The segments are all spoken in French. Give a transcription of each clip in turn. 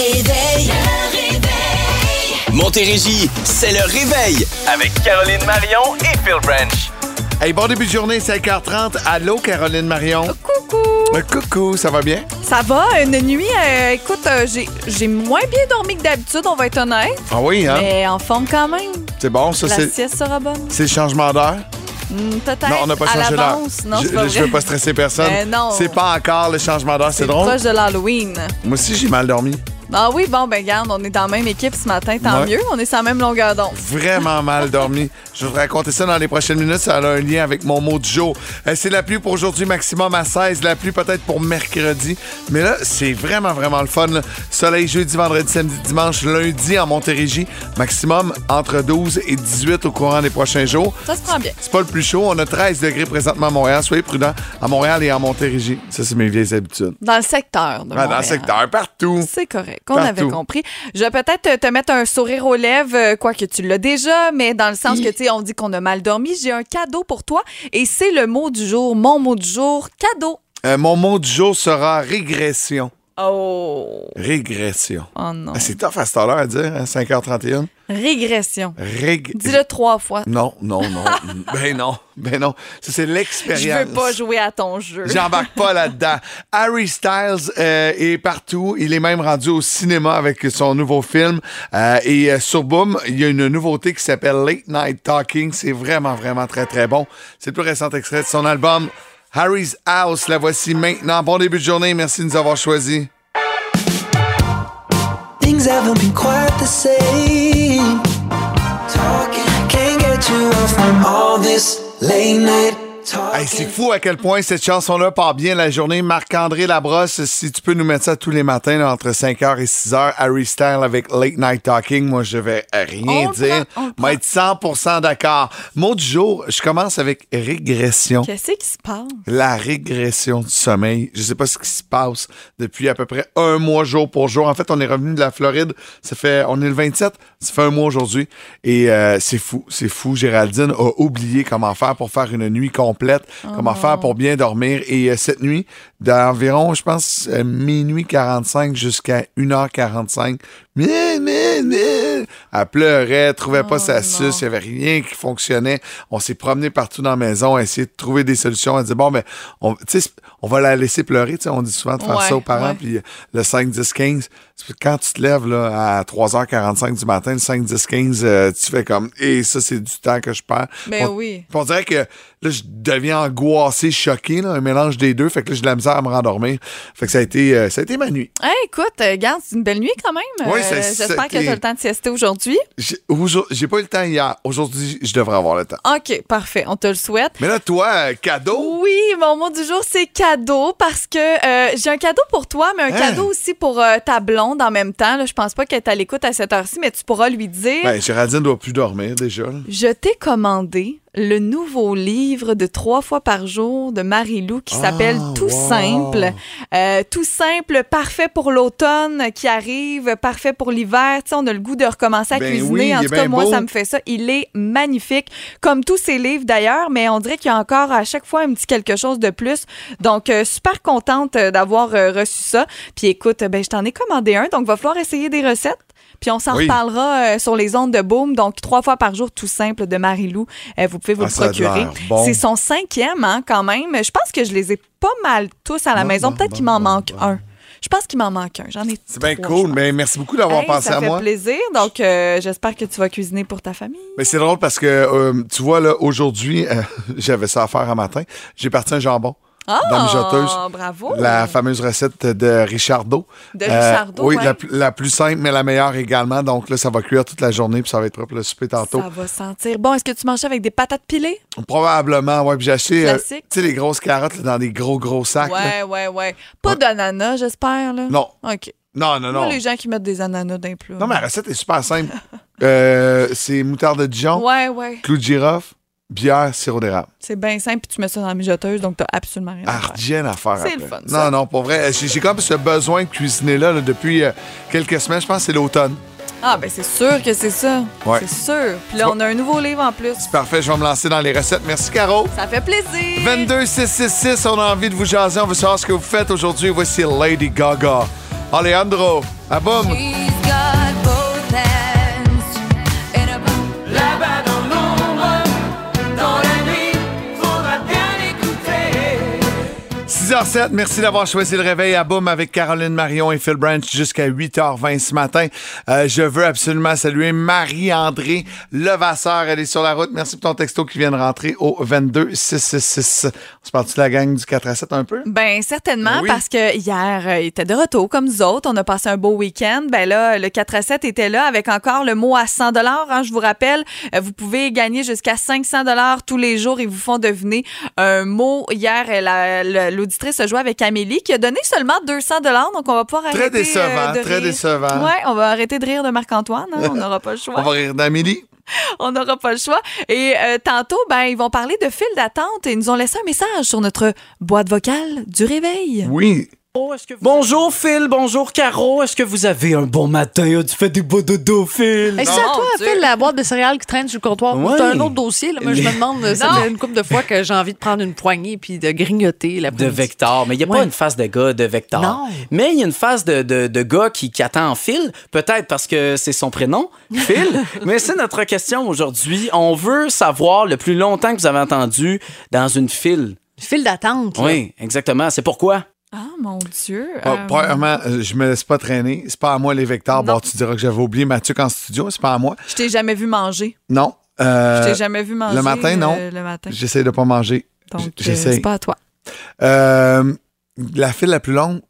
réveil. Montérégie, c'est le réveil avec Caroline Marion et Phil Branch. Hey, bon début de journée, 5h30. Allô, Caroline Marion. Coucou! Euh, coucou, ça va bien? Ça va? Une nuit, euh, écoute, euh, j'ai, j'ai moins bien dormi que d'habitude, on va être honnête. Ah oui, hein? Mais en forme quand même. C'est bon, ça, La c'est. sieste sera bonne. C'est le changement d'heure? Hmm, peut-être. Non, on n'a pas à changé l'heure. l'avance. Non, je, c'est pas je vrai. veux pas stresser personne. Mais non. C'est pas encore le changement d'heure, c'est C'est drôle. proche de l'Halloween. Moi aussi, j'ai mal dormi. Ah oui, bon, ben garde, on est dans la même équipe ce matin, tant Ouais. mieux. On est sur la même longueur d'onde. Vraiment mal dormi. Je vais vous raconter ça dans les prochaines minutes. Ça a un lien avec mon mot du jour. Euh, c'est la pluie pour aujourd'hui, maximum à 16. La pluie peut-être pour mercredi. Mais là, c'est vraiment, vraiment le fun. là. Soleil jeudi, vendredi, samedi, dimanche, lundi en Montérégie. Maximum entre 12 et 18 au courant des prochains jours. Ça se prend bien. C'est pas le plus chaud. On a 13 degrés présentement à Montréal. Soyez prudents à Montréal et en Montérégie. Ça, c'est mes vieilles habitudes. Dans le secteur de Ah, dans le secteur, partout. C'est correct, on Partout. avait compris. Je vais peut-être te- te mettre un sourire aux lèvres, euh, quoique tu l'as déjà, mais dans le sens que, tu sais, on dit qu'on a mal dormi. J'ai un cadeau pour toi et c'est le mot du jour, mon mot du jour, cadeau. Euh, mon mot du jour sera régression. Oh, Régression. oh non. Ah, c'est tough à cette heure à dire, hein, 5h31. Régression. Rég... Dis-le trois fois. Non, non, non. ben non, ben non. Ça, c'est l'expérience. Je veux pas jouer à ton jeu. J'embarque pas là-dedans. Harry Styles euh, est partout. Il est même rendu au cinéma avec son nouveau film. Euh, et euh, sur Boom, il y a une nouveauté qui s'appelle Late Night Talking. C'est vraiment, vraiment très, très bon. C'est le plus récent extrait de son album Harry's House. La voici maintenant. Bon début de journée. Merci de nous avoir choisis. Things haven't been quite the same. Talking can't get you off from all this late night. Hey, c'est fou à quel point cette chanson-là part bien la journée. Marc-André Labrosse, si tu peux nous mettre ça tous les matins là, entre 5h et 6h, Harry Style avec Late Night Talking, moi je vais rien On dire. Mais être 100% d'accord. Mot du jour, je commence avec régression. Qu'est-ce qui se passe? La régression du sommeil. Je sais pas ce qui se passe depuis à peu près un mois jour pour jour. En fait, on est revenu de la Floride. Ça fait, on est le 27. Ça fait un mois aujourd'hui. Et euh, c'est fou, c'est fou. Géraldine a oublié comment faire pour faire une nuit complète, comment faire pour bien dormir. Et euh, cette nuit, d'environ, je pense, euh, minuit 45 jusqu'à 1h45, meh, meh, meh, elle pleurait, trouvait pas sa non. suce, il y avait rien qui fonctionnait. On s'est promené partout dans la maison, essayé de trouver des solutions. Elle dit bon, ben, on, on va la laisser pleurer. On dit souvent de faire Ouais, ça aux parents. Puis euh, le 5, 10, 15, c'est quand tu te lèves là, à 3h45 du matin, le 5, 10, 15, euh, tu fais comme et ça, c'est du temps que je perds. Ben on, oui. on dirait que là, je deviens angoissé, choqué, là, un mélange des deux. Fait que là, j'ai de la misère à me rendormir. Fait que ça a été, euh, ça a été ma nuit. Hey, écoute, euh, regarde, c'est une belle nuit quand même. Oui, Euh, J'espère que tu as le temps de siester aujourd'hui. J'ai aujourd- pas eu le temps hier. Aujourd'hui, je devrais avoir le temps. OK, parfait. On te le souhaite. Mais là, toi, euh, cadeau? Oui, mon mot du jour, c'est cadeau parce que j'ai un cadeau pour toi, mais un Hein? cadeau aussi pour ta blonde en même temps. Là, je pense pas qu'elle est à l'écoute à cette heure-ci, mais tu pourras lui dire Ben, Géraldine doit plus dormir déjà. Je t'ai commandé le nouveau livre de trois fois par jour de Marie-Lou qui Ah, s'appelle Tout wow. simple. Euh, tout simple, parfait pour l'automne qui arrive, parfait pour l'hiver. Tu sais, on a le goût de recommencer à Ben cuisiner. oui, en tout cas, moi, beau. ça me fait ça. Il est magnifique, comme tous ses livres d'ailleurs, mais on dirait qu'il y a encore à chaque fois un petit quelque chose de plus. Donc, euh, super contente euh, d'avoir euh, reçu ça. Puis écoute, ben, je t'en ai commandé un, donc va falloir essayer des recettes. Puis on s'en Oui. reparlera euh, sur les ondes de Boom. Donc, trois fois par jour, tout simple, de Marie-Lou. Euh, vous pouvez vous Ah, le ça procurer. bon. C'est son cinquième, hein, quand même. Je pense que je les ai pas mal tous à la Bon, maison. Peut-être qu'il m'en manque un. Je pense qu'il m'en manque un. J'en ai C'est bien cool. Mais merci beaucoup d'avoir Hey, pensé ça à fait moi. plaisir. Donc, euh, j'espère que tu vas cuisiner pour ta famille. Mais c'est drôle parce que, euh, tu vois, là, aujourd'hui, euh, j'avais ça à faire un matin. J'ai parti un jambon. Ah, dans la mijoteuse. bravo. La fameuse recette de Richardo. De Richardo, Oui, ouais. la, plus- la plus simple, mais la meilleure également. Donc là, ça va cuire toute la journée, puis ça va être propre le souper tantôt. Ça va sentir bon. Est-ce que tu manges avec des patates pilées? Probablement, ouais. Puis j'ai acheté, euh, tu sais, les grosses carottes là, dans des gros, gros sacs. là. Ouais, ouais, ouais. Pas Ouais. d'ananas, j'espère, là? Non, OK. non, non, Moi, non. les gens qui mettent des ananas d'un plat. Non, mais la recette est super simple. Euh, c'est moutarde de Dijon, Ouais, ouais. clou de girofle, bière, sirop d'érable. C'est bien simple, puis tu mets ça dans la mijoteuse, donc t'as absolument rien à faire. Ardienne à faire C'est le fun, Non, ça. non, pour vrai. J'ai comme ce besoin de cuisiner là, là, depuis euh, quelques semaines. Je pense que c'est l'automne. Ah, ben c'est sûr que c'est ça. Ouais. C'est sûr. Puis là, on a un nouveau livre en plus. C'est parfait, je vais me lancer dans les recettes. Merci, Caro. Ça fait plaisir. 22 666, on a envie de vous jaser. On veut savoir ce que vous faites aujourd'hui. Voici Lady Gaga. Alejandro, à boum. 6h07, merci d'avoir choisi le réveil à Boum avec Caroline Marion et Phil Branch jusqu'à 8h20 ce matin. Euh, je veux absolument saluer Marie-André Levasseur. Elle est sur la route. Merci pour ton texto qui vient de rentrer au 22666. On se parle de la gang du 4 à 7 un peu? Ben certainement Oui. parce que hier euh, il était de retour comme nous autres, on a passé un beau week-end. Ben là le 4 à 7 était là avec encore le mot à 100 dollars. je vous rappelle, euh, vous pouvez gagner jusqu'à 500 dollars tous les jours. Ils vous font deviner un mot. Hier euh, l'auditrice a joué avec Amélie qui a donné seulement 200 dollars, donc on va arrêter. Très décevant, euh, de très rire. décevant. Ouais, on va arrêter de rire de Marc-Antoine. hein, on n'aura pas le choix. On va rire d'Amélie. On n'aura pas le choix. Et euh, tantôt, ben, ils vont parler de fil d'attente et ils nous ont laissé un message sur notre boîte vocale du réveil. Oui. Bonjour Phil, bonjour Caro. Est-ce que vous avez un bon matin? As-tu fait des beaux dodo, Phil? Hey, c'est à toi, Dieu. Phil, la boîte de céréales qui traîne sur le comptoir. Ouais. C'est un autre dossier. Là, mais je me demande, ça fait une couple de fois que j'ai envie de prendre une poignée puis de grignoter la De Vector. Mais il n'y a pas une face de gars de Vector. Non. Mais il y a une face de, de, de gars qui, qui attend en fil. Peut-être parce que c'est son prénom, Phil. Mais c'est notre question aujourd'hui. On veut savoir le plus longtemps que vous avez entendu dans une file. Fil d'attente. Oui, exactement. C'est pourquoi? Ah, mon Dieu. Euh, Premièrement, euh, je me laisse pas traîner. C'est pas à moi les vecteurs. Non. Bon, tu diras que j'avais oublié Mathieu en studio. C'est pas à moi. je t'ai jamais vu manger. Non. Euh, Je t'ai jamais vu manger. le matin, non. euh, le matin. J'essaie de pas manger. Donc, c'est pas à toi. La file la plus longue,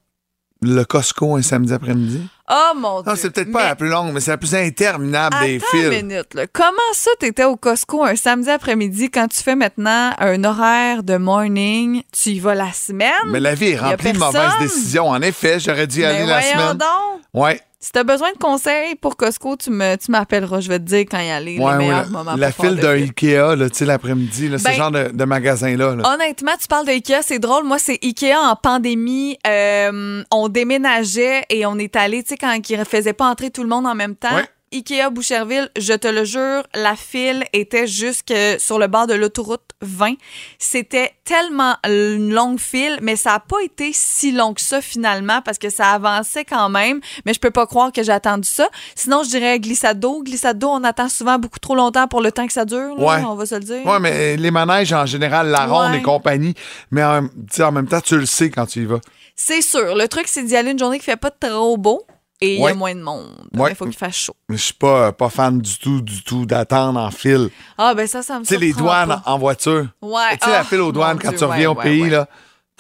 le Costco un samedi après-midi? Oh, mon Dieu. Non, c'est peut-être pas Mais la plus longue, mais c'est la plus interminable des Attends une minute. là. Comment ça, t'étais au Costco un samedi après-midi quand tu fais maintenant un horaire de morning? Tu y vas la semaine? Mais la vie est remplie de mauvaises décisions. En effet, j'aurais dû y aller Mais la voyons semaine. donc. Ouais. Si t'as besoin de conseils pour Costco, tu me tu m'appelleras. Je vais te dire quand y aller. Ouais, les ouais, meilleurs la, moments la pour faire file d'un. Ikea, là, tu sais, l'après-midi, là, Ben, ce genre de, de magasin-là. là. Honnêtement, tu parles d'IKEA, c'est drôle. Moi, c'est IKEA en pandémie. Euh, on déménageait et on est allé, tu sais, quand ils ne faisaient pas entrer tout le monde en même temps. Ouais. IKEA Boucherville, je te le jure, la file était jusque sur le bord de l'autoroute 20. C'était tellement une longue file, mais ça n'a pas été si long que ça finalement parce que ça avançait quand même. Mais je peux pas croire que j'ai attendu ça. Sinon, je dirais glissade d'eau. Glissade d'eau, on attend souvent beaucoup trop longtemps pour le temps que ça dure. là, Ouais. On va se le dire. Ouais, mais les manèges, en général, la ronde Ouais. et compagnie, mais en, en même temps, tu le sais quand tu y vas. C'est sûr. Le truc, c'est d'y aller une journée qui fait pas trop beau et il y a moins de monde. Ouais. Il faut qu'il fasse chaud. Mais je suis pas, pas fan du tout, du tout d'attendre en file. Ah, ben ça, ça me Tu sais, les douanes pas. en voiture. Ouais. Tu sais, la Ah, file aux douanes quand Dieu, tu reviens au pays, là.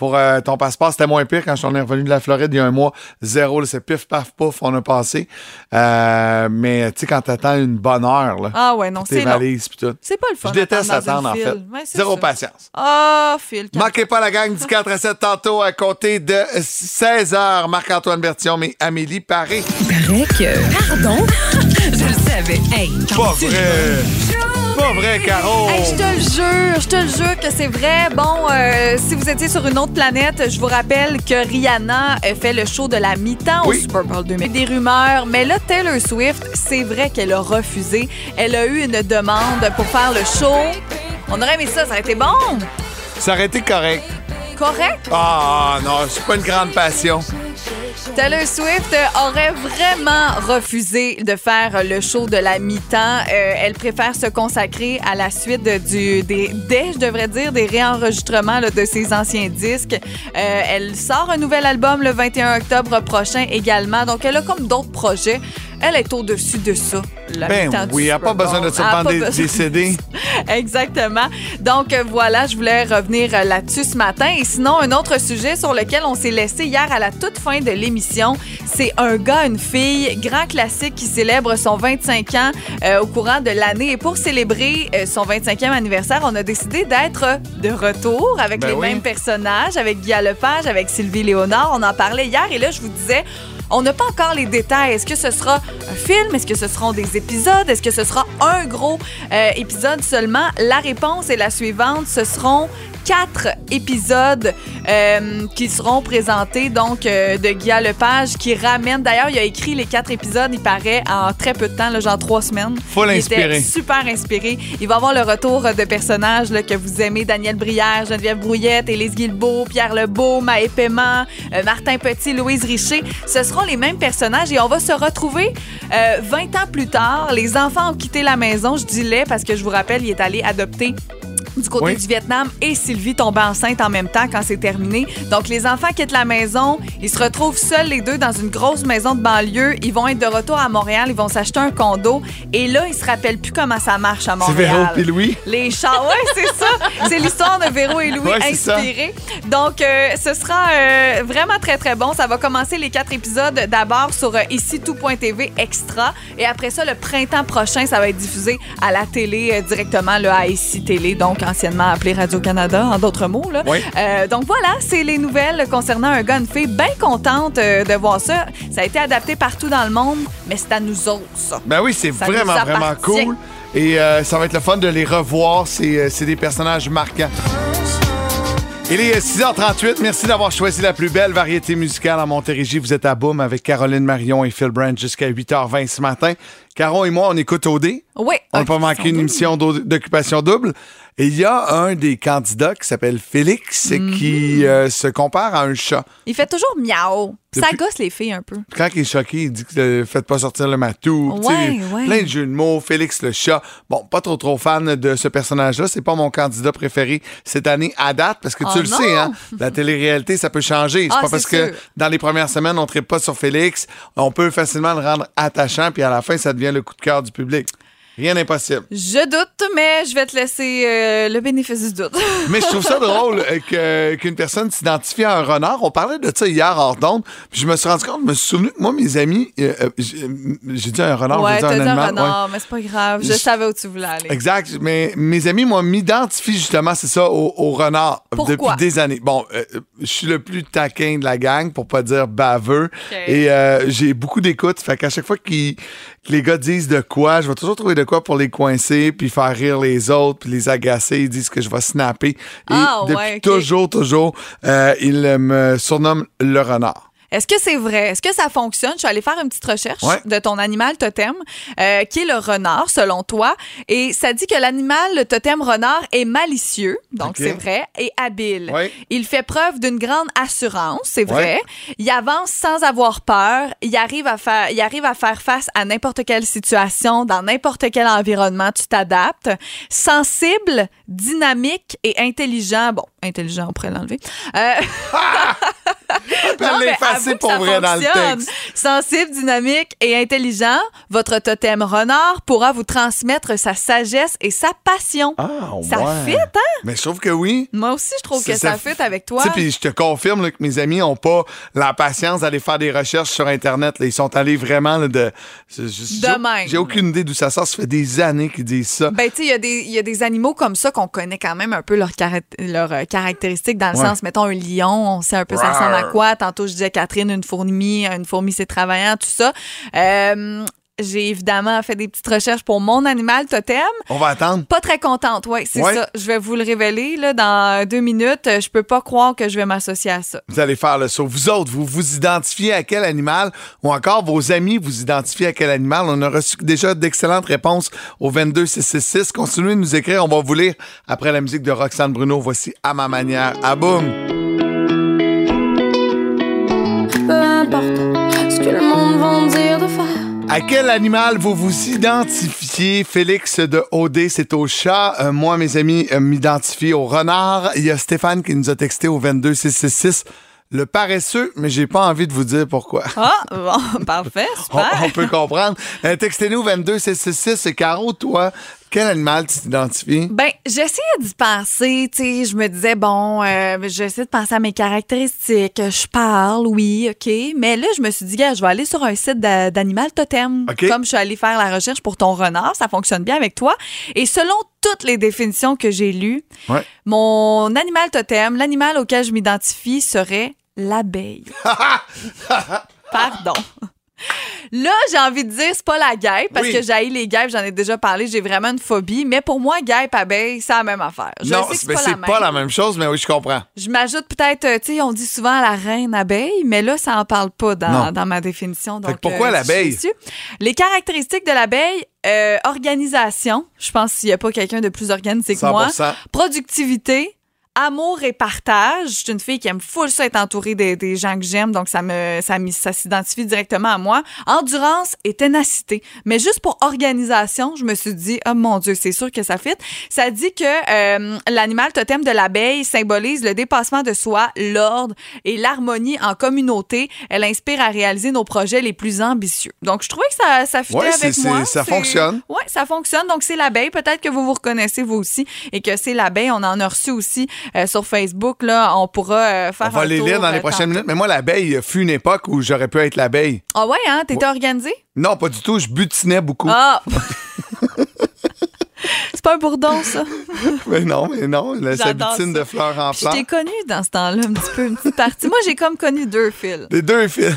Pour euh, ton passeport, c'était moins pire quand je suis revenu de la Floride il y a un mois. Zéro, c'est pif, paf, pouf, on a passé. Euh, mais tu sais, quand t'attends une bonne heure, là, Ah, ouais, non, tes valises pis tout. C'est pas le fun. Je déteste attendre, en fait. Ouais, Zéro patience. Ah, Phil. calme- Manquez pas la gang du 4 à 7 tantôt à compter de 16h. Marc-Antoine Bertillon et Amélie Paré. paraît que. Pardon? je le savais. Hey, Pas vrai! Pas vrai, Caro! Hey, je te le jure, je te le jure que c'est vrai. Bon, euh, si vous étiez sur une autre planète, je vous rappelle que Rihanna euh, fait le show de la mi-temps Oui. au Super Bowl 2000. Des rumeurs, mais là, Taylor Swift, c'est vrai qu'elle a refusé. Elle a eu une demande pour faire le show. On aurait aimé ça, ça aurait été bon. Ça aurait été correct. Correct? Ah non, c'est pas une grande passion. Taylor Swift aurait vraiment refusé de faire le show de la mi-temps. Euh, elle préfère se consacrer à la suite du, des, je devrais dire, des réenregistrements de ses anciens disques. Euh, elle sort un nouvel album le 21 octobre prochain également. Donc, elle a comme d'autres projets. Elle est au-dessus de ça. la Ben oui, il n'y a Super pas besoin de se Elle prendre des, CD. Exactement. Donc euh, voilà, je voulais revenir euh, là-dessus ce matin. Et sinon, un autre sujet sur lequel on s'est laissé hier à la toute fin de l'émission, c'est un gars, une fille, grand classique qui célèbre son 25 ans euh, au courant de l'année. Et pour célébrer euh, son 25e anniversaire, on a décidé d'être de retour avec Ben les oui. mêmes personnages, avec Guy Lepage, avec Sylvie Léonard. On en parlait hier et là, je vous disais... On n'a pas encore les détails. Est-ce que ce sera un film? Est-ce que ce seront des épisodes? Est-ce que ce sera un gros euh, épisode seulement? La réponse est la suivante. Ce seront quatre épisodes euh, qui seront présentés donc euh, de Guy Lepage qui ramène. D'ailleurs, il a écrit les quatre épisodes, il paraît, en très peu de temps, là, genre trois semaines. Inspiré. était super inspiré. Il va avoir le retour de personnages là, que vous aimez Daniel Brière, Geneviève Brouillette, Élise Guilbeault, Pierre Lebeau, Maë Paiement, euh, Martin Petit, Louise Richer. Ce seront les mêmes personnages et on va se retrouver euh, 20 ans plus tard. Les enfants ont quitté la maison. Je dis les parce que je vous rappelle, il est allé adopter du côté Oui. du Vietnam et Sylvie tombait enceinte en même temps quand c'est terminé. Donc, les enfants quittent la maison. Ils se retrouvent seuls, les deux, dans une grosse maison de banlieue. Ils vont être de retour à Montréal. Ils vont s'acheter un condo. Et là, ils se rappellent plus comment ça marche à Montréal. Véro puis Louis. Les chars, ouais, c'est ça. C'est l'histoire de Véro et Louis Ouais, inspirée. Donc, euh, ce sera euh, vraiment très, très bon. Ça va commencer les quatre épisodes d'abord sur euh, ici tout.tv extra. Et après ça, le printemps prochain, ça va être diffusé à la télé euh, directement là, à ici télé, donc anciennement appelé Radio-Canada, en d'autres mots. Là. Oui. Euh, donc voilà, c'est les nouvelles concernant un gars, une fille. Bien contente euh, de voir ça. Ça a été adapté partout dans le monde, mais c'est à nous autres, ça. Ben oui, c'est vraiment, vraiment cool. Et euh, ça va être le fun de les revoir. C'est des personnages marquants. Il est 6h38. Merci d'avoir choisi la plus belle variété musicale en Montérégie. Vous êtes à Boom avec Caroline Marion et Phil Brandt jusqu'à 8h20 ce matin. Caron et moi, on écoute OD. Oui. On n'a Ok, pas manqué une double. émission d'o- d'occupation double. Et il y a un des candidats qui s'appelle Félix Mhm. qui euh, se compare à un chat. Il fait toujours miaou. Ça gosse les filles un peu. Quand il est choqué, il dit que euh, faites pas sortir le matou. Ouais, ouais. Plein de jeux de mots. Félix le chat. Bon, pas trop trop fan de ce personnage-là. C'est pas mon candidat préféré cette année à date parce que tu Oh le non! sais, hein, la télé-réalité, ça peut changer. C'est Ah, pas parce que dans les premières semaines, on ne pas sur Félix. On peut facilement le rendre attachant, puis à la fin, ça devient le coup de cœur du public. Rien d'impossible. Je doute, mais je vais te laisser euh, le bénéfice du doute. Mais je trouve ça drôle euh, que- qu'une personne s'identifie à un renard. On parlait de ça hier hors d'onde, puis je me suis rendu compte, je me suis souvenu que moi, mes amis, euh, euh, j'ai j'ai dit un renard, ouais, j'ai dit un dit un animal. renard, mais c'est pas grave. Je Je- savais où tu voulais aller. Exact. Mais mes amis, moi, m'identifient justement, c'est ça, au, au renard Pourquoi? depuis des années. Bon, euh, je suis le plus taquin de la gang, pour pas dire baveux. Et euh, j'ai beaucoup d'écoute. Fait qu'à chaque fois que les gars disent de quoi, je vais toujours trouver de quoi pour les coincer, puis faire rire les autres, puis les agacer. Ils disent que je vais snapper. Et Ah, depuis ouais, toujours, toujours, euh, ils me surnomment le renard. Est-ce que c'est vrai? Est-ce que ça fonctionne? Je suis allée faire une petite recherche Ouais. de ton animal totem, euh, qui est le renard, selon toi. Et ça dit que l'animal, le totem renard, est malicieux, donc c'est vrai, et habile. Ouais. Il fait preuve d'une grande assurance, c'est vrai. Il avance sans avoir peur. Il arrive à faire, il arrive à faire face à n'importe quelle situation, dans n'importe quel environnement. Tu t'adaptes. Sensible, dynamique et intelligent. Bon, intelligent, on pourrait l'enlever. Euh, non, mais que pour ça vrai dans le texte. Sensible, dynamique et intelligent, votre totem renard pourra vous transmettre sa sagesse et sa passion. Ah, ça ouais. fit, hein? Mais je trouve que oui. Moi aussi, je trouve que C'est- ça, fit avec toi. Tu sais, puis je te confirme là, que mes amis n'ont pas la patience d'aller faire des recherches sur Internet. là. Ils sont allés vraiment là, de. je- je- De j'ai- aucune idée d'où ça sort. Ça fait des années qu'ils disent ça. Ben, tu sais, il y, a des- il y a des animaux comme ça qu'on connaît quand même un peu leurs euh, caractéristiques, dans le Ouais. sens, mettons, un lion, on sait un peu ça Rawr. ressemble à quoi. Tantôt, je disais Catherine, une fourmi, une fourmi, c'est travaillant, tout ça. Euh, J'ai évidemment fait des petites recherches pour mon animal totem. On va attendre. Pas très contente, oui, c'est Ouais. ça. Je vais vous le révéler là, dans deux minutes. Je peux pas croire que je vais m'associer à ça. Vous allez faire le saut. Vous autres, vous vous identifiez à quel animal ou encore vos amis vous identifiez à quel animal? On a reçu déjà d'excellentes réponses au 22666. Continuez de nous écrire. On va vous lire après la musique de Roxane Bruno. Voici À ma manière. À boum. À quel animal vous vous identifiez? Félix de OD, c'est au chat. Euh, moi, mes amis, euh, m'identifient au renard. Il y a Stéphane qui nous a texté au 22666. Le paresseux, mais j'ai pas envie de vous dire pourquoi. Ah, bon, parfait, On, super. on peut comprendre. Euh, Textez-nous 22666. Et Caro, toi, quel animal tu t'identifies? Ben, j'essayais d'y penser, tu sais, je me disais, bon, euh, j'essaie de penser à mes caractéristiques, je parle, oui, OK, mais là, je me suis dit, gars, je vais aller sur un site d'a- d'animal totem, comme je suis allée faire la recherche pour ton renard, ça fonctionne bien avec toi, et selon toutes les définitions que j'ai lues, Ouais. mon animal totem, l'animal auquel je m'identifie serait l'abeille. Pardon. Là, j'ai envie de dire, c'est pas la guêpe, parce Oui. que j'ai les guêpes, j'en ai déjà parlé, j'ai vraiment une phobie. Mais pour moi, guêpe, abeille, c'est la même affaire. Je non, c'est pas, c'est la même. pas la même chose, mais oui, je comprends. Je m'ajoute peut-être, euh, tu sais, on dit souvent la reine abeille, mais là, ça en parle pas dans, dans ma définition. Donc, pourquoi euh, l'abeille? Les caractéristiques de l'abeille, euh, organisation. Je pense qu'il n'y a pas quelqu'un de plus organisé que moi. 100%. Productivité. Amour et partage. Je suis une fille qui aime full ça être entourée des, des gens que j'aime, donc ça me ça, s'identifie directement à moi. Endurance et ténacité. Mais juste pour organisation, je me suis dit, oh mon Dieu, c'est sûr que ça fit. Ça dit que euh, l'animal totem de l'abeille symbolise le dépassement de soi, l'ordre et l'harmonie en communauté. Elle inspire à réaliser nos projets les plus ambitieux. Donc, je trouvais que ça, ça fitait Ouais, c'est- avec moi. ça fonctionne. Oui, ça fonctionne. Donc, c'est l'abeille. Peut-être que vous vous reconnaissez vous aussi et que c'est l'abeille. On en a reçu aussi euh, sur Facebook. Là, on pourra euh, faire On va un les tour, lire dans les euh, prochaines minutes. Mais moi, l'abeille, il fut une époque où j'aurais pu être l'abeille. Ah ouais, hein? T'étais organisé? Non, pas du tout. Je butinais beaucoup. Ah! c'est pas un bourdon, ça? Mais non, mais non. butine ça. de fleurs en Je fleurs. t'ai connu dans ce temps-là, un petit peu, une petite partie. Moi, j'ai comme connu deux fils. Les deux fils.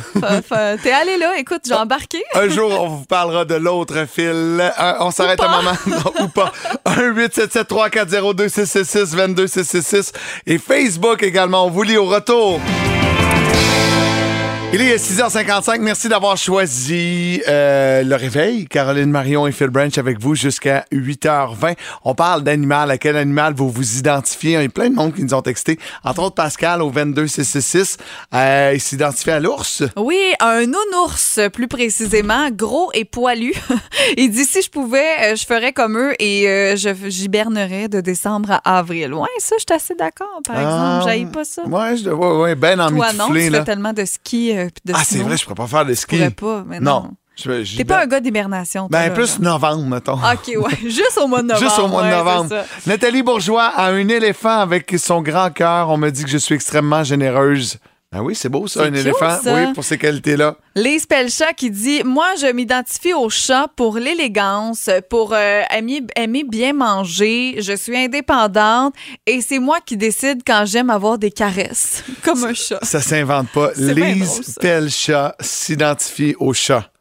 T'es allé là, écoute, j'ai embarqué. Un jour, on vous parlera de l'autre fil. Un- on s'arrête un moment. Non, ou pas. 1 877 340 666 22 666 Et Facebook également. On vous lit au retour. Il est 6h55. Merci d'avoir choisi euh, le réveil. Caroline Marion et Phil Branch avec vous jusqu'à 8h20. On parle d'animal. À quel animal vous vous identifiez? Il y a plein de monde qui nous ont texté. Entre autres, Pascal au 22666. Euh, il s'identifie à l'ours? Oui, un nounours, plus précisément, gros et poilu. Il dit si je pouvais, euh, je ferais comme eux et euh, j'hibernerais de décembre à avril. Ouais, ça, je suis assez d'accord, par exemple. J'aille pas ça. Ah, Ouais, je, ouais, ouais, ben Toi, non, tu fais tellement de ski de Ah, c'est vrai, je pourrais pas faire de ski. pourrais pas, mais non. Je- je- T'es pas un gars d'hibernation, Ben, là, plus là. novembre, mettons. OK, ouais. Juste au mois de novembre. Juste au mois de novembre. Nathalie Bourgeois a un éléphant avec son grand cœur. On me dit que je suis extrêmement généreuse. Ben oui, c'est beau ça, un cute, éléphant. ça. Oui, pour ces qualités-là. Lise Pelchat qui dit Moi, je m'identifie au chat pour l'élégance, pour euh, aimer, aimer bien manger. Je suis indépendante et c'est moi qui décide quand j'aime avoir des caresses. Comme un chat. Ça s'invente pas. Lise drôle. Pelchat s'identifie au chat.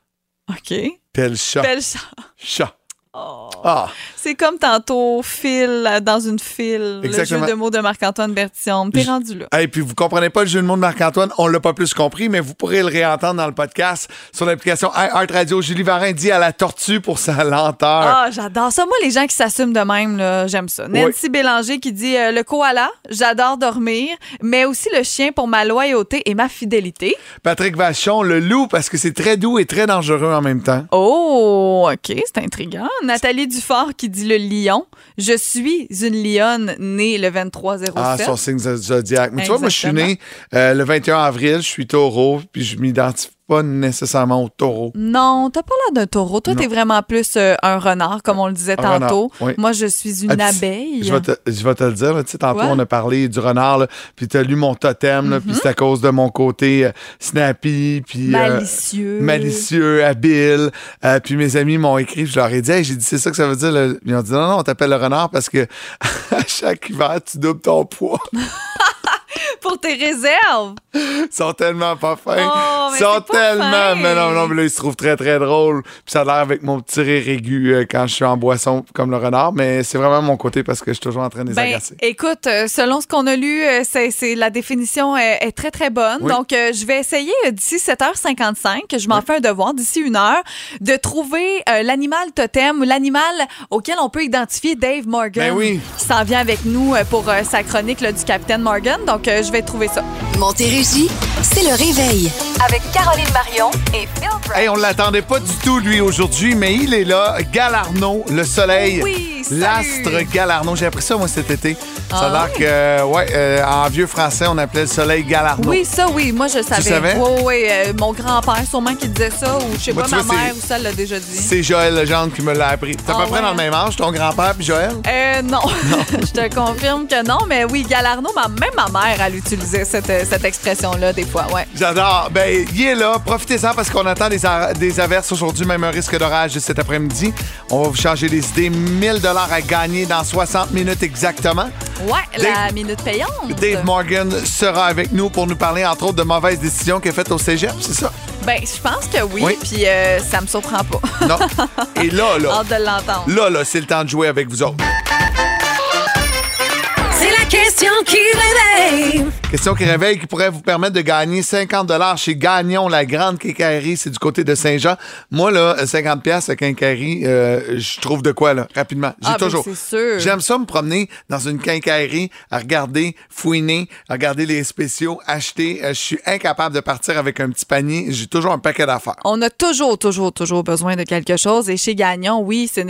OK. Pelchat. Pelchat. Chat. Oh. Ah, C'est comme tantôt Phil euh, dans une file, Exactement. le jeu de mots de Marc-Antoine Bertillon. T'es rendu là. Et puis, vous comprenez pas le jeu de mots de Marc-Antoine, on l'a pas plus compris, mais vous pourrez le réentendre dans le podcast sur l'application Art Radio. Julie Varin dit à la tortue pour sa lenteur. Ah, j'adore ça. Moi, les gens qui s'assument de même, j'aime ça. Nancy Bélanger qui dit euh, le koala, j'adore dormir, mais aussi le chien pour ma loyauté et ma fidélité. Patrick Vachon, le loup, parce que c'est très doux et très dangereux en même temps. Oh, OK, c'est intriguant. Nathalie Dufort qui dit le lion. Je suis une lionne née le 23-07. Ah, son signe zo- zodiaque. Mais tu vois, moi, je suis né Exactement. euh, le 21 avril, je suis taureau, puis je m'identifie pas nécessairement au taureau. Non, t'as pas l'air d'un taureau. Toi, t'es vraiment plus euh, un renard, comme on le disait Un tantôt. renard, oui. Moi, je suis une Ah, abeille. Je vais te, je vais te le dire. là, tantôt, on a parlé du renard, là, puis tu as lu mon totem, puis c'est à cause de mon côté euh, snappy, puis... euh, Malicieux. malicieux, habile. Puis mes amis m'ont écrit, je leur ai dit, Hey, j'ai dit, c'est ça que ça veut dire. là. Ils ont dit, non, non, on t'appelle le renard parce que à chaque hiver, tu doubles ton poids. Pour tes réserves. Ils sont tellement pas fins. Oh, Ils sont tellement. fin. Mais non, non, mais là, ils se trouvent très, très drôles. Puis ça a l'air avec mon petit rire aigu euh, quand je suis en boisson comme le renard. Mais c'est vraiment mon côté parce que je suis toujours en train de les Ben, agacer. écoute, euh, selon ce qu'on a lu, euh, c'est, la définition est, très, très bonne. Oui. Donc, je vais essayer d'ici 7h55, je m'en fais un devoir, d'ici une heure, de trouver l'animal totem ou l'animal auquel on peut identifier Dave Morgan. Ben oui. Qui s'en vient avec nous pour sa chronique là, du Capitaine Morgan. Donc, je vais trouver ça. Montérégie, c'est le réveil. Avec Caroline Marion et Phil Brown. Hey, on l'attendait pas du tout, lui, aujourd'hui, mais il est là. Galarno, le soleil. Oui. L'astre Galarno. J'ai appris ça, moi, cet été. Ça a Ah l'air que, ouais, euh, en vieux français, on appelait le soleil Galarno. Oui, ça, oui. Moi, je savais. savais? Oui, oui. euh, mon grand-père, sûrement, qui disait ça, ou je sais Moi, pas, tu ma vois, mère, ou ça l'a déjà dit. C'est Joël Legendre qui me l'a appris. T'es à Ah peu près ouais? dans le même âge, ton grand-père puis Joël? Euh, non. je te confirme que non, mais oui, Galarno, ma, même ma mère, elle cette, euh, cette expression-là des fois, ouais. J'adore. Ben, il est là. Profitez-en parce qu'on attend des, a- des averses aujourd'hui, même un risque d'orage cet après-midi. On va vous changer les idées. 1000 dollars à gagner dans 60 minutes exactement. Ouais, la minute payante. Dave Morgan sera avec nous pour nous parler, entre autres, de mauvaises décisions qu'il a faites au cégep, c'est ça? Ben, je pense que oui, Oui. puis euh, ça me surprend pas. Non. Et là, là, Hâte de l'entendre. là, là, c'est le temps de jouer avec vous autres. Question qui réveille. Question qui réveille qui pourrait vous permettre de gagner 50 chez Gagnon, la grande quincaillerie. C'est du côté de Saint-Jean. Moi, là, 50 pièces à quincaillerie, euh, je trouve de quoi, là, rapidement. J'ai Ah, ben, toujours. sûr. J'aime ça me promener dans une quincaillerie, à regarder, fouiner, à regarder les spéciaux, acheter. Euh, je suis incapable de partir avec un petit panier. J'ai toujours un paquet d'affaires. On a toujours, toujours, toujours besoin de quelque chose. Et chez Gagnon, oui, c'est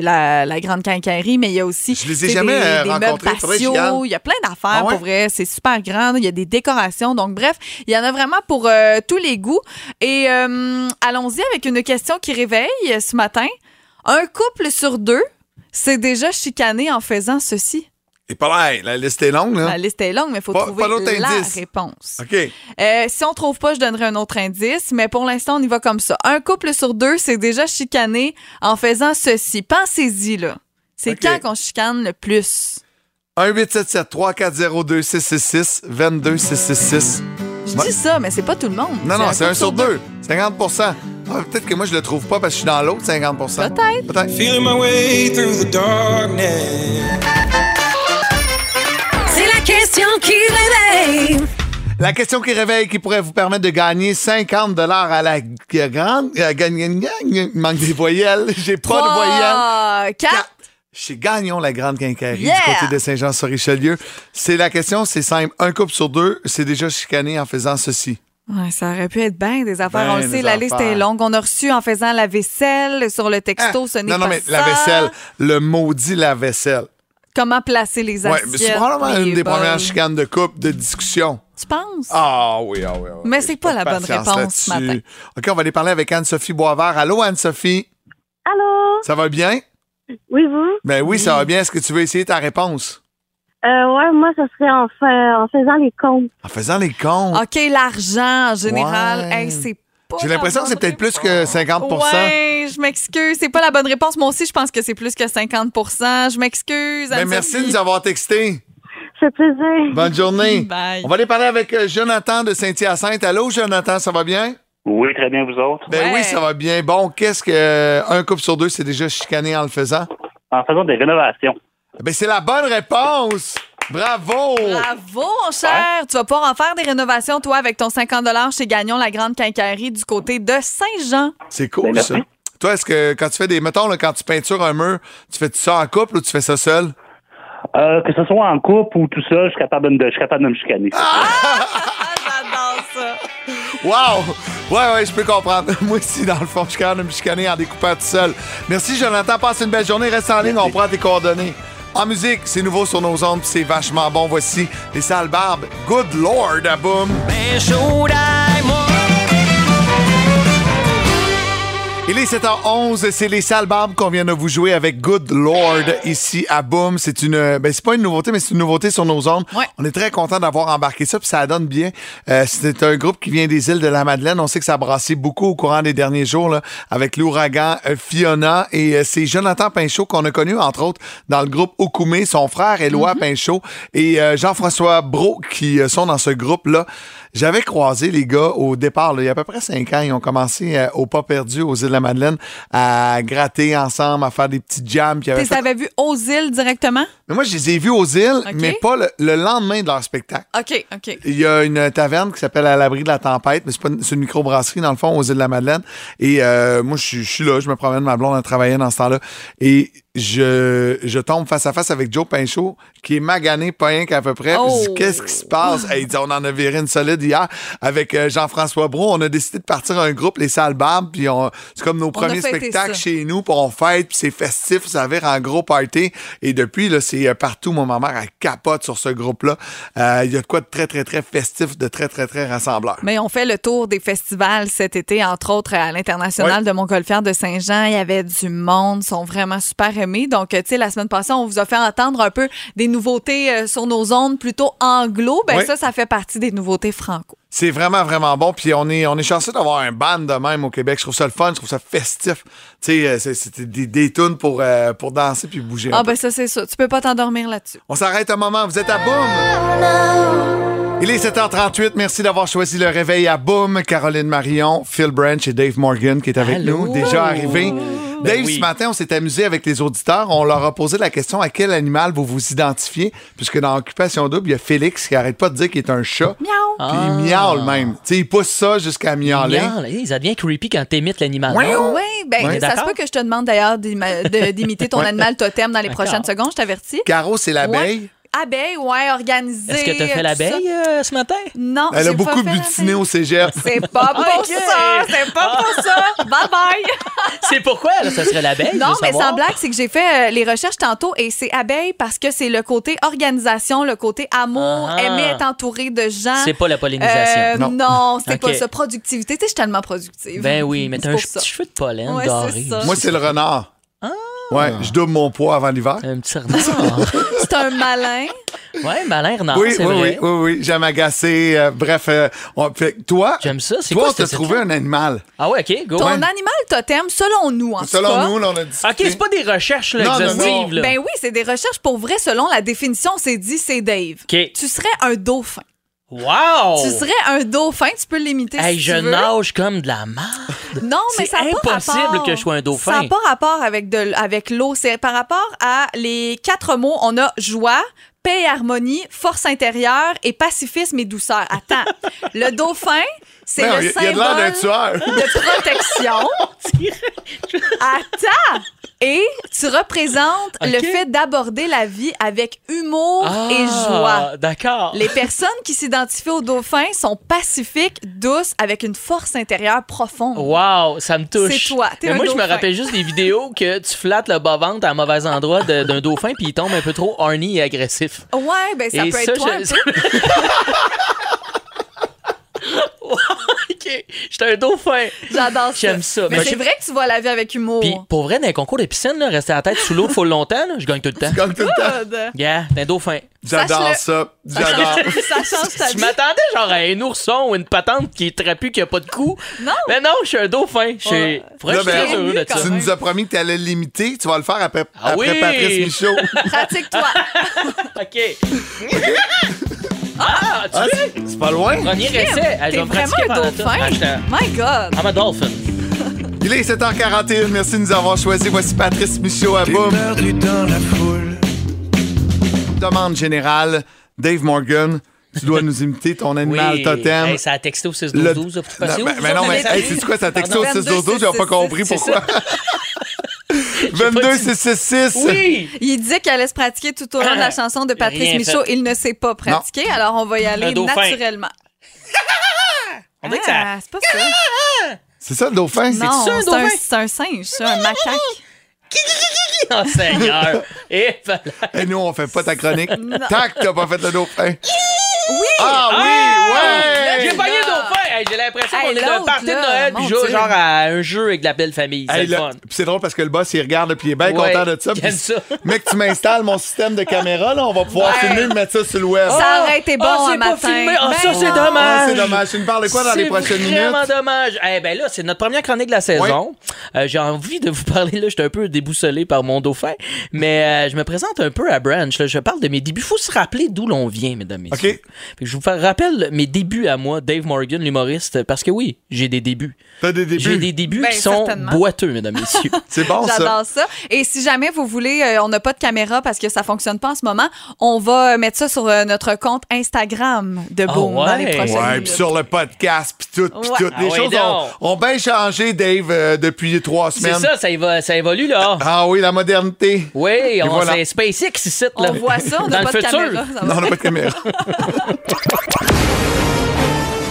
la, la grande quincaillerie, mais il y a aussi Je les ai jamais, des, euh, des meubles rencontrés. Il y a plein d'affaires, Ah ouais? pour vrai. C'est super grand. Il y a des décorations. Donc, bref, il y en a vraiment pour euh, tous les goûts. Et euh, allons-y avec une question qui réveille ce matin. Un couple sur deux s'est déjà chicané en faisant ceci. Et là, la liste est longue, là. La liste est longue, mais il faut Pas- trouver pas la réponse. OK. Euh, si on trouve pas, je donnerai un autre indice, mais pour l'instant, on y va comme ça. Un couple sur deux s'est déjà chicané en faisant ceci. Pensez-y, là. C'est quand qu'on chicane le plus? 1-877-340-2666, 22666. Je dis ça, mais c'est pas tout le monde. Non, non, c'est un sur deux. 50 Ah, Peut-être que moi, je le trouve pas parce que je suis dans l'autre 50 Peut-être. Peut-être. Feeling my way through the darkness. C'est la question qui réveille. La question qui réveille qui pourrait vous permettre de gagner 50 à la grande. euh, gagne- gagne- gagne- Il manque des voyelles. J'ai pas de voyelles. Trois, quatre. Chez Gagnon, la grande quincaillerie Yeah! du côté de Saint-Jean-sur-Richelieu. C'est la question, c'est simple. Un couple sur deux s'est déjà chicané en faisant ceci. Ouais, ça aurait pu être bien des affaires. Ben on le des sait, la liste affaires. est longue. On a reçu en faisant la vaisselle sur le texto. Ah, ce n'est non, non, pas mais ça. la vaisselle, le maudit la vaisselle. Comment placer les assiettes? c'est probablement une des bols. premières chicanes de couple, de discussion. Tu penses? Ah oui, ah oui, ah oui. Mais c'est pas de la bonne réponse ce matin. OK, on va aller parler avec Anne-Sophie Boisvert. Allô, Anne-Sophie? Allô? Ça va bien? Oui, vous? Ben oui, ça va bien. Est-ce que tu veux essayer ta réponse? Euh, ouais, moi, ça serait en, fa- en faisant les comptes. En faisant les comptes? OK, l'argent en général, Ouais. hey, c'est pas. J'ai la l'impression que c'est bonne peut-être plus que 50% Ouais, je m'excuse. C'est pas la bonne réponse. Moi aussi, je pense que c'est plus que 50% Je m'excuse. Ben, merci de nous avoir. texté. C'est plaisir. Bonne journée. Bye. On va aller parler avec euh, Jonathan de Saint-Hyacinthe. Allô, Jonathan, ça va bien? Oui, très bien, vous autres? Ben Ouais. oui, ça va bien. Bon, qu'est-ce que euh, un couple sur deux s'est déjà chicané en le faisant? En faisant des rénovations. Ben c'est la bonne réponse! Bravo! Bravo, mon cher. Tu vas pouvoir en faire des rénovations, toi, avec ton 50 chez Gagnon, la grande quincaillerie du côté de Saint-Jean. C'est cool, Ben, ça. Toi, est-ce que quand tu fais des. Mettons, là, quand tu peintures un mur, tu fais ça en couple ou tu fais ça seul? Euh, que ce soit en couple ou tout seul, je suis capable de, me- je suis capable de me chicaner. J'adore ça. Wow! Ouais, ouais, je peux comprendre. Moi aussi, dans le fond, je suis capable de me chicaner en découpant tout seul. Merci, Jonathan. Passe une belle journée. Reste en ligne, on prend tes coordonnées. En musique, c'est nouveau sur nos ondes, puis c'est vachement bon. Voici les sales barbes. Good Lord, à boum! Il est 7h11, c'est les sales barbes qu'on vient de vous jouer avec Good Lord ici à Boom. C'est une, ben c'est pas une nouveauté, mais c'est une nouveauté sur nos ondes. Ouais. On est très content d'avoir embarqué ça, puis ça donne bien. Euh, c'est un groupe qui vient des îles de la Madeleine. On sait que ça a brassé beaucoup au courant des derniers jours là, avec l'ouragan euh, Fiona et euh, c'est Jonathan Pinchot qu'on a connu entre autres dans le groupe Okoumé, son frère Éloi Pinchot et euh, Jean-François Bro qui euh, sont dans ce groupe là. J'avais croisé les gars au départ, là, il y a à peu près cinq ans. Ils ont commencé euh, au pas perdu aux îles de la Madeleine à gratter ensemble, à faire des petits jams. Tu fait- t'avais vu aux îles directement? Mais moi, je les ai vus aux îles, mais pas le, le lendemain de leur spectacle. OK, OK. Il y a une taverne qui s'appelle À l'abri de la tempête, mais c'est pas une, c'est une microbrasserie dans le fond aux îles de la Madeleine. Et euh, moi, je suis- je suis là, je me promène, ma blonde, elle travaillait dans ce temps-là. Et je, je tombe face à face avec Joe Pinchot, qui est magané, pas rien qu'à peu près. Oh. Je dis, Qu'est-ce qui se passe? Hey, il dit, on en a viré une solide hier avec euh, Jean-François Brault. On a décidé de partir un groupe, les Salles Barbes, puis on- c'est comme nos premiers spectacles ça. chez nous, puis on fête, puis c'est festif, ça vire en gros party. Et depuis, là, c'est euh, partout. Moi, ma mère, elle capote sur ce groupe-là. Euh, Il y a de quoi de très, très, très festif, de très, très, très rassembleur. Mais on fait le tour des festivals cet été, entre autres à l'international de Montgolfière de Saint-Jean. Il y avait du monde, ils sont vraiment super aimés. Donc, tu sais, la semaine passée, on vous a fait entendre un peu des nouveautés euh, sur nos ondes plutôt anglo. Ben ça, ça fait partie des nouveautés franco. C'est vraiment, vraiment bon. Puis on est, on est chanceux d'avoir un band de même au Québec. Je trouve ça le fun, je trouve ça festif. Tu sais, euh, c'est- c'était des, des tunes pour, euh, pour danser puis bouger. un Ah peu. ben ça, c'est ça. Tu peux pas t'endormir là-dessus. On s'arrête un moment. Vous êtes à boum. Il est 7h38. Merci d'avoir choisi le réveil à Boom. Caroline Marion, Phil Branch et Dave Morgan qui est avec Allô? nous, déjà arrivé. Ben Dave, oui. ce matin, on s'est amusé avec les auditeurs. On leur a posé la question à quel animal vous vous identifiez, puisque dans Occupation Double, il y a Félix qui arrête pas de dire qu'il est un chat. Miaou. Puis Ah. il miaule même. Tu sais, il pousse ça jusqu'à miauler. Miaule. Hey, ça devient creepy quand t'imites l'animal. Oui, ben, Ouais. ça se peut que je te demande d'ailleurs d'imiter ton animal totem dans les prochaines secondes, je t'avertis. Caro, c'est l'abeille. Abeille, ouais, organisée. Est-ce que t'as fait tout l'abeille euh, ce matin? Non, Elle a beaucoup fait butiné au cégep. C'est pas pour ça, c'est pas pour ça. Bye bye. C'est pourquoi, là, ça serait l'abeille? Non, mais sans blague, c'est que j'ai fait euh, les recherches tantôt et c'est abeille parce que c'est le côté organisation, le côté amour, Ah. aimer être entouré de gens. C'est pas la pollinisation. Euh, Non. non, c'est pas ça. Productivité. Tu sais, je suis tellement productive. Ben oui, mais t'as un petit cheveu de pollen Ouais, doré. Moi, c'est le renard. Ah. Ouais, je double mon poids avant l'hiver. Un petit renard. C'est un malin. ouais, malin renard, oui, c'est oui, vrai. oui, oui, oui, j'aime agacer. euh, bref, euh, on- fait que toi, J'aime ça. C'est toi, quoi on t'a cette trouvé un animal. Ah ouais, OK, go. Ton Ouais. animal totem, selon nous, en Selon tout cas. nous, là, on a dit. OK, c'est pas des recherches là, Non, non, non. exhaustives. là. Ben oui, c'est des recherches pour vrai. Selon la définition, c'est dit, c'est Dave. OK. Tu serais un dauphin. Wow! Tu serais un dauphin, tu peux l'imiter Hey, si je tu veux. nage comme de la merde. Non, mais C'est ça n'a pas impossible rapport. que je sois un dauphin. Ça n'a pas rapport avec, de, avec l'eau. C'est par rapport à les quatre mots. On a joie, paix et harmonie, force intérieure et pacifisme et douceur. Attends. le dauphin, c'est le de symbole tueur. de protection. Attends! Et tu représentes le fait d'aborder la vie avec humour et joie. Ah, D'accord. Les personnes qui s'identifient au dauphin sont pacifiques, douces, avec une force intérieure profonde. Wow, ça me touche. C'est toi, Mais un moi, je me rappelle juste des vidéos que tu flattes le bas-ventre à mauvais endroit d'un dauphin puis il tombe un peu trop horny et agressif. Ouais, ben ça Et peut ça, être toi je- un peu. OK, j'étais un dauphin. J'adore ça. J'aime ça. Mais Mais c'est vrai que tu vois la vie avec humour. Puis pour vrai, dans les concours de piscine, là, rester la tête sous l'eau full longtemps, là, je gagne tout le temps. Comme tout le temps. Good. Yeah, t'es un dauphin. J'adore Sache-le. ça. J'adore. Ça change ta Je vie. m'attendais genre à un ourson ou une patente qui est trapue, qui a pas de cou. Non. Mais non, je suis un dauphin. Je suis Ouais. Là, ben, heureux de ça. Tu nous as promis que tu allais l'imiter. Tu vas le faire après, Ah après oui! Patrice Michaud. Pratique-toi. OK. Ah, tu Ah, vois? c'est pas loin. Premier essai. Ah, je T'es vais me vraiment pratiquer un pendant dauphin. tout. Ah, j'étais- My God. I'm a dolphin. Il est 7h41. Merci de nous avoir choisi. Voici Patrice Michaud à Boum. Perdu dans la foule. Demande générale. Dave Morgan, tu dois nous imiter ton animal Oui. totem. Hey, ça a texté au 6 Le- 12 12 pour passer mais, où, mais vous non, mais hey, c'est quoi, ça texte au 6 12 12 j'ai pas compris pourquoi. Ça. 22 666. Oui! Il disait qu'il allait se pratiquer tout au long de la chanson de Patrice Michaud. fait. Il ne s'est pas pratiqué, alors on va y aller naturellement. On dirait que ça. Ah, c'est pas ça. C'est ça le dauphin? Non, c'est un, dauphin? c'est un singe, ça, un macaque. Oh, Seigneur! Et. Et nous, on fait pas ta chronique. Tac, t'as pas fait le dauphin. Oui! Ah oui, ouais! J'ai pogné le dauphin! Hey, J'ai l'impression Hey, qu'on est dans un l'autre, party de là, Noël puis mon joue Dieu. genre à un jeu avec la belle famille. C'est Hey, le là, fun. puis c'est drôle parce que le boss, il regarde puis il est bien Ouais, content de ça. il ça. Mec, tu m'installes mon système de caméra, là, on va pouvoir Ouais. filmer et mettre ça sur le web. Ça aurait été bon Ah, c'est un pas matin. filmé. Ah, ça, Ben c'est dommage. Ah, c'est dommage. Tu nous parles de quoi dans les prochaines C'est vraiment minutes? dommage. Eh ben là, c'est notre première chronique de la saison. Euh, J'ai envie de vous parler, là, j'étais un peu déboussolé par mon dauphin, mais euh, je me présente un peu à Branch. Là. Je parle de mes débuts. faut se rappeler d'où l'on vient, mesdames et messieurs. OK. Fait que je vous rappelle mes débuts à moi, Dave Morgan, l'humoriste, parce que oui, j'ai des débuts. T'as des débuts? J'ai des débuts Ben, qui sont boiteux, mesdames et messieurs. C'est bon, ça. J'adore ça. Et si jamais vous voulez, euh, on n'a pas de caméra parce que ça fonctionne pas en ce moment, on va mettre ça sur euh, notre compte Instagram de Ah Boom dans les ouais? prochaines Ouais, minutes. puis sur le podcast, puis tout, puis Ouais. tout. Les Ah ouais, choses ont, bien changé, Dave, euh, depuis trois C'est semaines. ça, ça, évo- ça évolue, là. Ah oui, la modernité. Oui, on voilà. c'est SpaceX ici, là. On voit ça, on Dans n'a le pas de futur. caméra. Non, on n'a pas de caméra.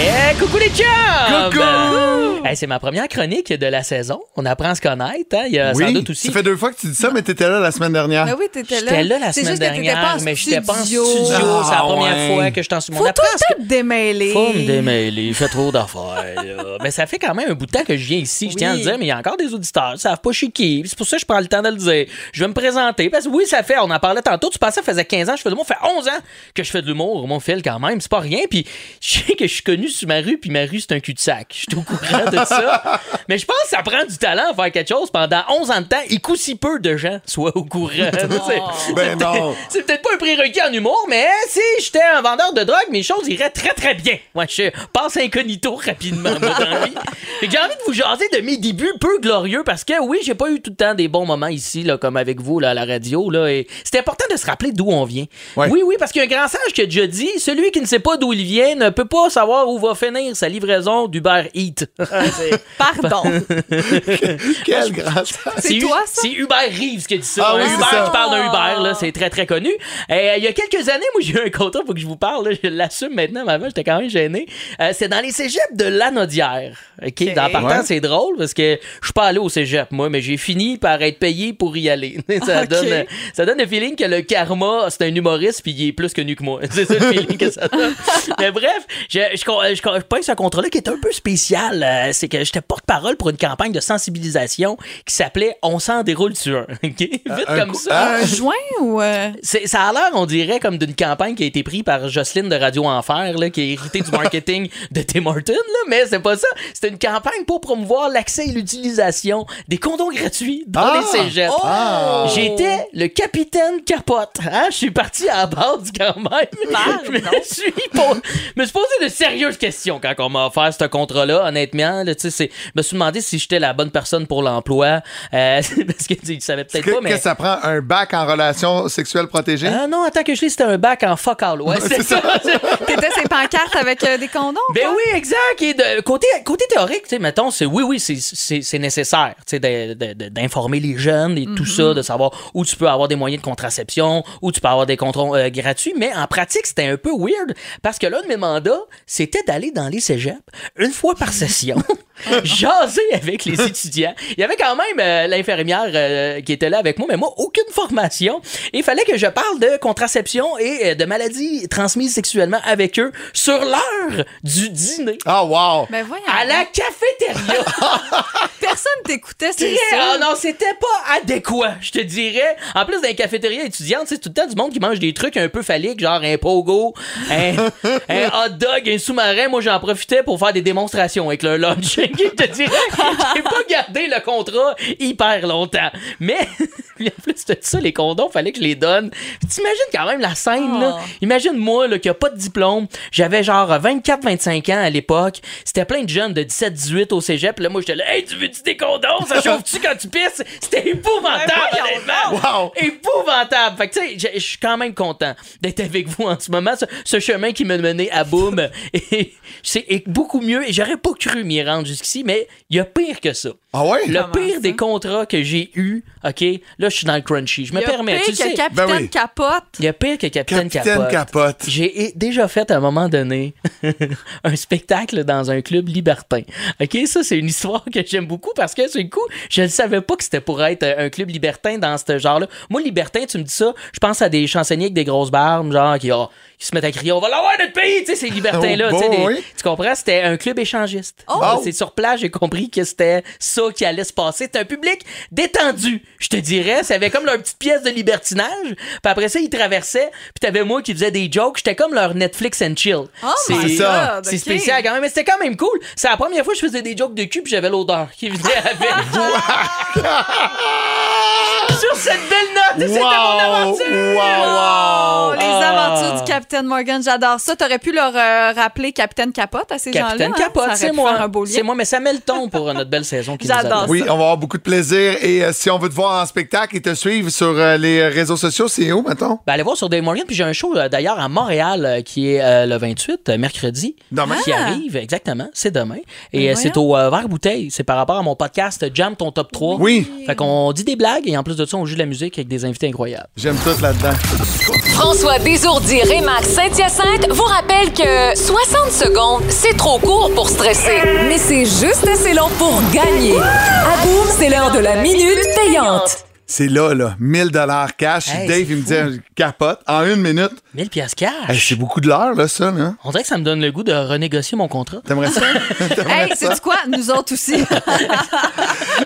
Eh, coucou les chums! Coucou! Hey, c'est ma première chronique de la saison. On apprend à se connaître. Hein? Il y a sans Oui, doute aussi. ça fait deux fois que tu dis ça, mais t'étais là la semaine dernière. Ben oui, t'étais là. J'étais là la semaine que dernière, pas en mais j'étais pas en studio. studio. c'est la Ah, première ouais. fois que je t'en suis mon Faut tout te démêler. Faut me démêler, il fait trop d'affaires. mais ça fait quand même un bout de temps que je viens ici. Je tiens à le dire, mais il y a encore des auditeurs qui savent pas chez qui. C'est pour ça que je prends le temps de le dire. Je vais me présenter. Parce que oui, ça fait, on en parlait tantôt. Tu pensais que ça faisait 15 ans, je fais de l'humour. Ça fait 11 ans que je fais de l'humour, mon fil quand même. C'est pas rien. Puis je sais que je suis connu sur ma rue, puis ma rue, c'est un cul-de-sac. Je suis au courant de ça. Mais je pense que ça prend du talent à faire quelque chose pendant 11 ans de temps et qu'aussi si peu de gens soient au courant. C'est- Ben c'est peut-être pas un prérequis en humour, mais si j'étais un vendeur de drogue, mes choses iraient très très bien. Moi, je passe incognito rapidement j'ai envie de vous jaser de mes débuts peu glorieux parce que oui, j'ai pas eu tout le temps des bons moments ici, là, comme avec vous là, à la radio. Là, et c'est important de se rappeler d'où on vient. Ouais. Oui, oui, parce qu'il y a un grand sage qui a déjà dit celui qui ne sait pas d'où il vient ne peut pas savoir où va finir sa livraison d'Uber Eat. C'est- Pardon. Quel grand sens. c'est toi, C'est Hubert Reeves qui a dit ça. Ah oui, ça. qui parle d'un là, c'est très très connu. Et, euh, il y a quelques années, moi j'ai eu un contrat, faut que je vous parle, là, je l'assume maintenant, mais avant j'étais quand même gêné. Euh, c'est dans les cégeps de Lanaudière. OK? Dans partant, Ouais. c'est drôle parce que je suis pas allé au cégep, moi, mais j'ai fini par être payé pour y aller. ça, donne, ça donne le feeling que le karma, c'est un humoriste puis il est plus connu que moi. C'est ça le feeling que ça donne. mais bref, je, je, je, je, je pense ce contrat-là qui est un peu spécial. euh, c'est que j'étais porte-parole pour une campagne de sensibilisation qui s'appelait On s'en déroule sur un. OK? Vite un comme ça. Ah, Juin ou. euh, C'est- ça a l'air, on dirait, comme d'une campagne qui a été prise par Jocelyne de Radio Enfer, là, qui est héritée du marketing de Tim Horton, là, mais c'est pas ça. C'était une campagne pour promouvoir l'accès et l'utilisation des condoms gratuits dans Ah! les cégeps. Ah! J'étais le capitaine capote. Hein? Je suis parti à la base quand même. Je me suis, po- me suis posé de sérieuses questions quand on m'a offert ce contrat-là, honnêtement. Là, tu sais, c'est- je me suis demandé si j'étais la bonne personne pour l'emploi. Euh, parce que tu sais, ils savaient peut-être Que, pas, mais... que ça prend un bac en relations sexuelles protégées? Ah non, attends que je lis, c'était un bac en fuck all. Ouais, c'est ça. T'étais ces pancartes avec euh, des condoms? Ben quoi? oui, exact. Et de, côté, côté théorique, tu sais, mettons, c'est oui, oui, c'est- nécessaire, tu sais, de- de- de- d'informer les jeunes et tout ça, de savoir où tu peux avoir des moyens de contraception, où tu peux avoir des contrôles euh, gratuits. Mais en pratique, c'était un peu weird parce que l'un de mes mandats, c'était d'aller dans les cégeps une fois par session, jaser avec les étudiants. Il y avait quand même euh, l'infirmière euh, qui était là avec moi, mais moi, aucune formation. Il fallait que je parle de contraception et euh, de maladies transmises sexuellement avec eux sur l'heure du dîner. Ah, wow! Ben voyons. À la cafétéria. Personne t'écoutait, c'est ça? Ah non, c'était pas adéquat, je te dirais. En plus, dans les cafétérias étudiantes, c'est tout le temps du monde qui mange des trucs un peu phalliques, genre un pogo, un, un hot dog, un Moi, j'en profitais pour faire des démonstrations avec le lunch. je te dirais, j'ai pas gardé le contrat hyper longtemps. Mais, en plus de ça, les condoms, fallait que je les donne. T'imagines quand même la scène, là? Oh. Imagine-moi, là, qui a pas de diplôme. J'avais genre 24-25 ans à l'époque. C'était plein de jeunes de 17-18 au cégep. Là, moi, j'étais là, hey, tu veux-tu des condoms? Ça chauffe-tu quand tu pisses? C'était épouvantable, honnêtement. Wow! Épouvantable. Fait que, tu sais, je suis quand même content d'être avec vous en ce moment. Ce, ce chemin qui m'a mené à Boom et, c'est est beaucoup mieux. Et j'aurais pas cru m'y rendre jusqu'ici, mais il y a pire que ça. Ah ouais? Le Comment pire ça? des contrats que j'ai eu, OK, là, je suis dans le crunchy. Je me Il y a permets, pire tu que sais. Capitaine Ben oui. Capote. Il y a pire que Capitaine, Capitaine Capote. Capote. J'ai déjà fait à un moment donné un spectacle dans un club libertin. OK, ça c'est une histoire que j'aime beaucoup parce que c'est coup, je ne savais pas que c'était pour être un club libertin dans ce genre-là. Moi libertin, tu me dis ça, je pense à des chansonniers avec des grosses barbes, genre qui, qui se mettent à crier on va l'avoir notre pays, tu sais ces libertins là, Oh, bon, oui. tu comprends, c'était un club échangiste. Oh. C'est sur place, j'ai compris que c'était ça qui allait se passer. C'était un public détendu, je te dirais. Ça avait comme leur petite pièce de libertinage. Puis après ça, ils traversaient. Puis t'avais moi qui faisais des jokes. J'étais comme leur Netflix and chill. Oh C'est ça. C'est spécial quand même, mais c'était quand même cool. C'est la première fois que je faisais des jokes de cul puis j'avais l'odeur qui venait avec. Sur cette belle note, c'était mon aventure! Wow, wow. Oh, les Ah. aventures du Capitaine Morgan, j'adore ça. T'aurais pu leur euh, rappeler Capitaine Capote à ces gens-là. Capitaine hein? Capote, c'est moi. C'est moi, mais ça met le ton pour euh, notre belle saison qui nous J'adore attend. Oui, on va avoir beaucoup de plaisir. Et euh, si on veut te voir en spectacle et te suivre sur euh, les réseaux sociaux, c'est où, mettons? Ben, allez voir sur Dave Morgan. Puis j'ai un show euh, d'ailleurs à Montréal euh, qui est euh, le 28, euh, mercredi. Demain? Qui Ah! arrive, exactement. C'est demain. Et Ben euh, c'est au euh, verre bouteille. C'est par rapport à mon podcast Jam ton top 3. Oui. Fait qu'on dit des blagues et en plus de ça, on joue de la musique avec des invités incroyables. J'aime tout là-dedans. François Désourdi Rémax Saint-Hyacinthe vous rappelle que 60 secondes, c'est trop court pour stresser. Mais c'est juste assez long pour gagner. À boum, c'est l'heure de la minute payante. C'est là, là. 1000 dollars cash. Hey, Dave, il me dit, capote, en une minute. 1000 pièces cash. Hey, c'est beaucoup de l'heure, là, ça, là. On dirait que ça me donne le goût de renégocier mon contrat. T'aimerais ça? Hey, c'est quoi? Nous autres aussi.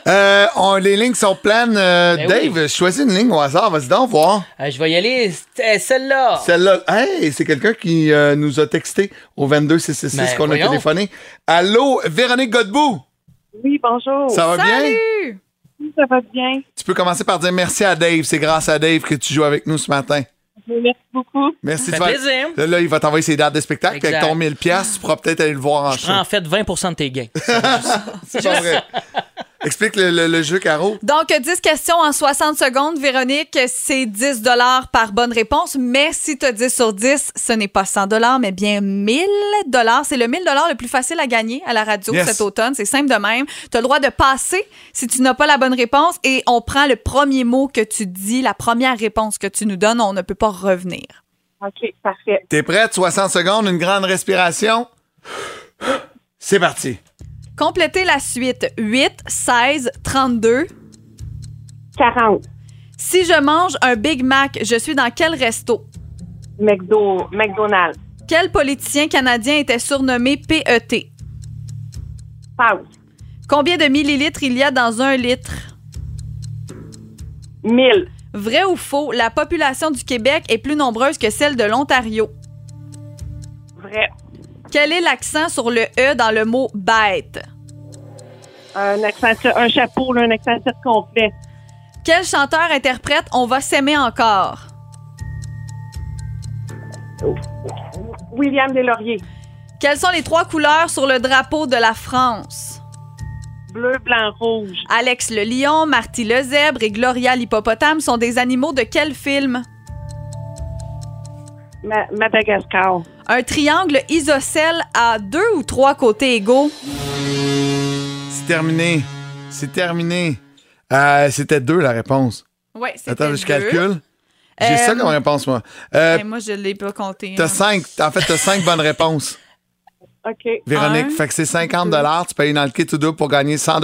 Euh, on- les lignes sont pleines. Euh, Ben Dave, choisis une ligne au hasard. Vas-y donc voir. Euh, je vais y aller. C'était celle-là. Celle-là. Hey, c'est quelqu'un qui euh, nous a texté au 22666 Ben, qu'on a téléphoné. Allô, Véronique Godbout. Oui, bonjour. Ça va bien? Salut! Oui, Ça va bien. Tu peux commencer par dire merci à Dave. C'est grâce à Dave que tu joues avec nous ce matin. Merci beaucoup. Merci. Ça fait plaisir. Là, là, il va t'envoyer ses dates de spectacle. Avec Exact. ton 1000 pièces, tu pourras peut-être aller le voir en Je show. prends en fait 20% de tes gains. C'est pas vrai. Explique le, le- le jeu, Caro. Donc, 10 questions en 60 secondes. Véronique, c'est 10 par bonne réponse. Mais si tu as 10 sur 10, ce n'est pas 100 mais bien 1000 C'est le 1000 le plus facile à gagner à la radio Yes. cet automne. C'est simple de même. Tu as le droit de passer si tu n'as pas la bonne réponse et on prend le premier mot que tu dis, la première réponse que tu nous donnes. On ne peut pas revenir. OK, parfait. T'es prête? 60 secondes, une grande respiration. C'est parti. Complétez la suite. 8, 16, 32. 40. Si je mange un Big Mac, je suis dans quel resto? McDo, McDonald's. Quel politicien canadien était surnommé PET? Pause. Combien de millilitres il y a dans un litre? 1000. Vrai ou faux, la population du Québec est plus nombreuse que celle de l'Ontario? Vrai. Quel est l'accent sur le E dans le mot bête? Un accent, un chapeau, là, un accent complet. Quel chanteur interprète On va s'aimer encore? William Deslauriers. Quelles sont les trois couleurs sur le drapeau de la France? Bleu, blanc, rouge. Alex le lion, Marty le zèbre et Gloria l'hippopotame sont des animaux de quel film? Ma- Madagascar. Un triangle isocèle a deux ou trois côtés égaux? C'est terminé. C'est terminé. Euh, C'était deux, la réponse. Oui, c'était Attends, je deux. calcule. J'ai Euh, ça comme réponse, moi. Euh, Eh, moi, je l'ai pas compté. t'as hein. cinq. En fait, t'as cinq bonnes réponses. OK. Véronique, Un. fait que c'est 50 Tu payes dans le kit tout double pour gagner 100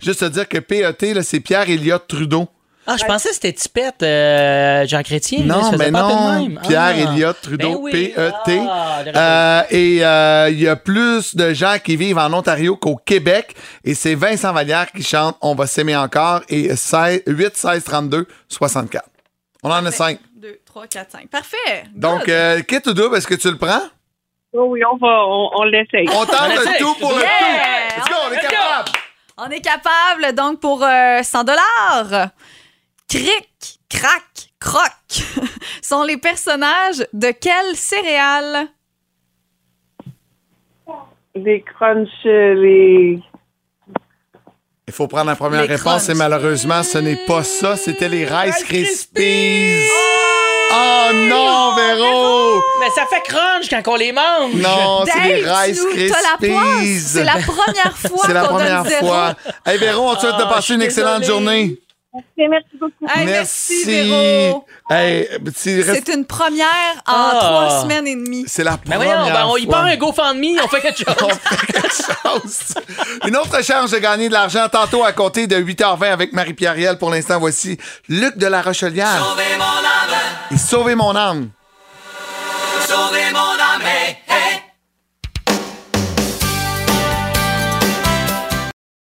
Juste te dire que PET, là, c'est Pierre Elliott Trudeau. Ah, je pensais que c'était Tipette, euh, Jean Chrétien. Non, mais pas non. même. Pierre Ah. Elliott Trudeau, Ben oui. PET. Ah, le Euh, et euh, il y a plus de gens qui vivent en Ontario qu'au Québec. Et c'est Vincent Vallière qui chante On va s'aimer encore. Et 16 8, 16, 32, 64. On en a 5. 2, 3, 4, 5. Parfait. Donc, euh, kit ou double, est-ce que tu le prends? Oh oui, on va, on, on l'essaye. On tente le tout pour le Yeah! tout. Let's go, on est Let's go. capable. On est capable, donc, pour euh, 100 Cric, crac, croc sont les personnages de quelle céréale? Les crunchs, les... Il faut prendre la première Les réponse et malheureusement, ce n'est pas ça. C'était les Rice Krispies. Oh non, Véro! Mais ça fait crunch quand on les mange. Non, c'est les Rice tu nous- t'as la poisse. Krispies. C'est la première fois C'est la qu'on première donne zéro. fois. Hey Véro, on te souhaite de Ah, passer suis une excellente désolée. journée. Merci, merci beaucoup. Hey, merci. Hey, C'est une première en Ah. trois semaines et demie. C'est la première voyons, ben, on y part un GoFundMe, on fait quelque chose. On fait quelque chose. Une autre chance de gagner de l'argent tantôt à compter de 8h20 avec Marie-Pierre Riel. Pour l'instant, voici Luc de la Rochelière. Sauvez mon âme, Et sauver mon âme. sauvez mon âme.